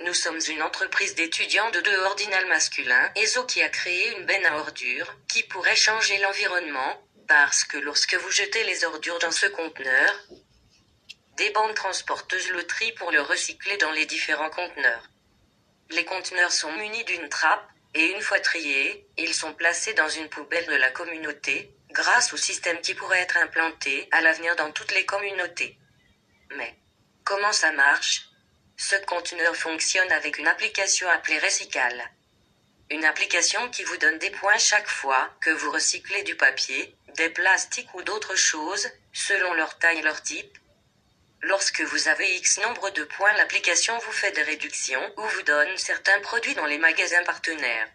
Nous sommes une entreprise d'étudiants de deux ordinal masculins, ESO qui a créé une benne à ordures, qui pourrait changer l'environnement, parce que lorsque vous jetez les ordures dans ce conteneur, des bandes transporteuses le trient pour le recycler dans les différents conteneurs. Les conteneurs sont munis d'une trappe, et une fois triés, ils sont placés dans une poubelle de la communauté, grâce au système qui pourrait être implanté à l'avenir dans toutes les communautés. Mais comment ça marche? Ce conteneur fonctionne avec une application appelée Recycal. Une application qui vous donne des points chaque fois que vous recyclez du papier, des plastiques ou d'autres choses, selon leur taille et leur type. Lorsque vous avez X nombre de points, l'application vous fait des réductions ou vous donne certains produits dans les magasins partenaires.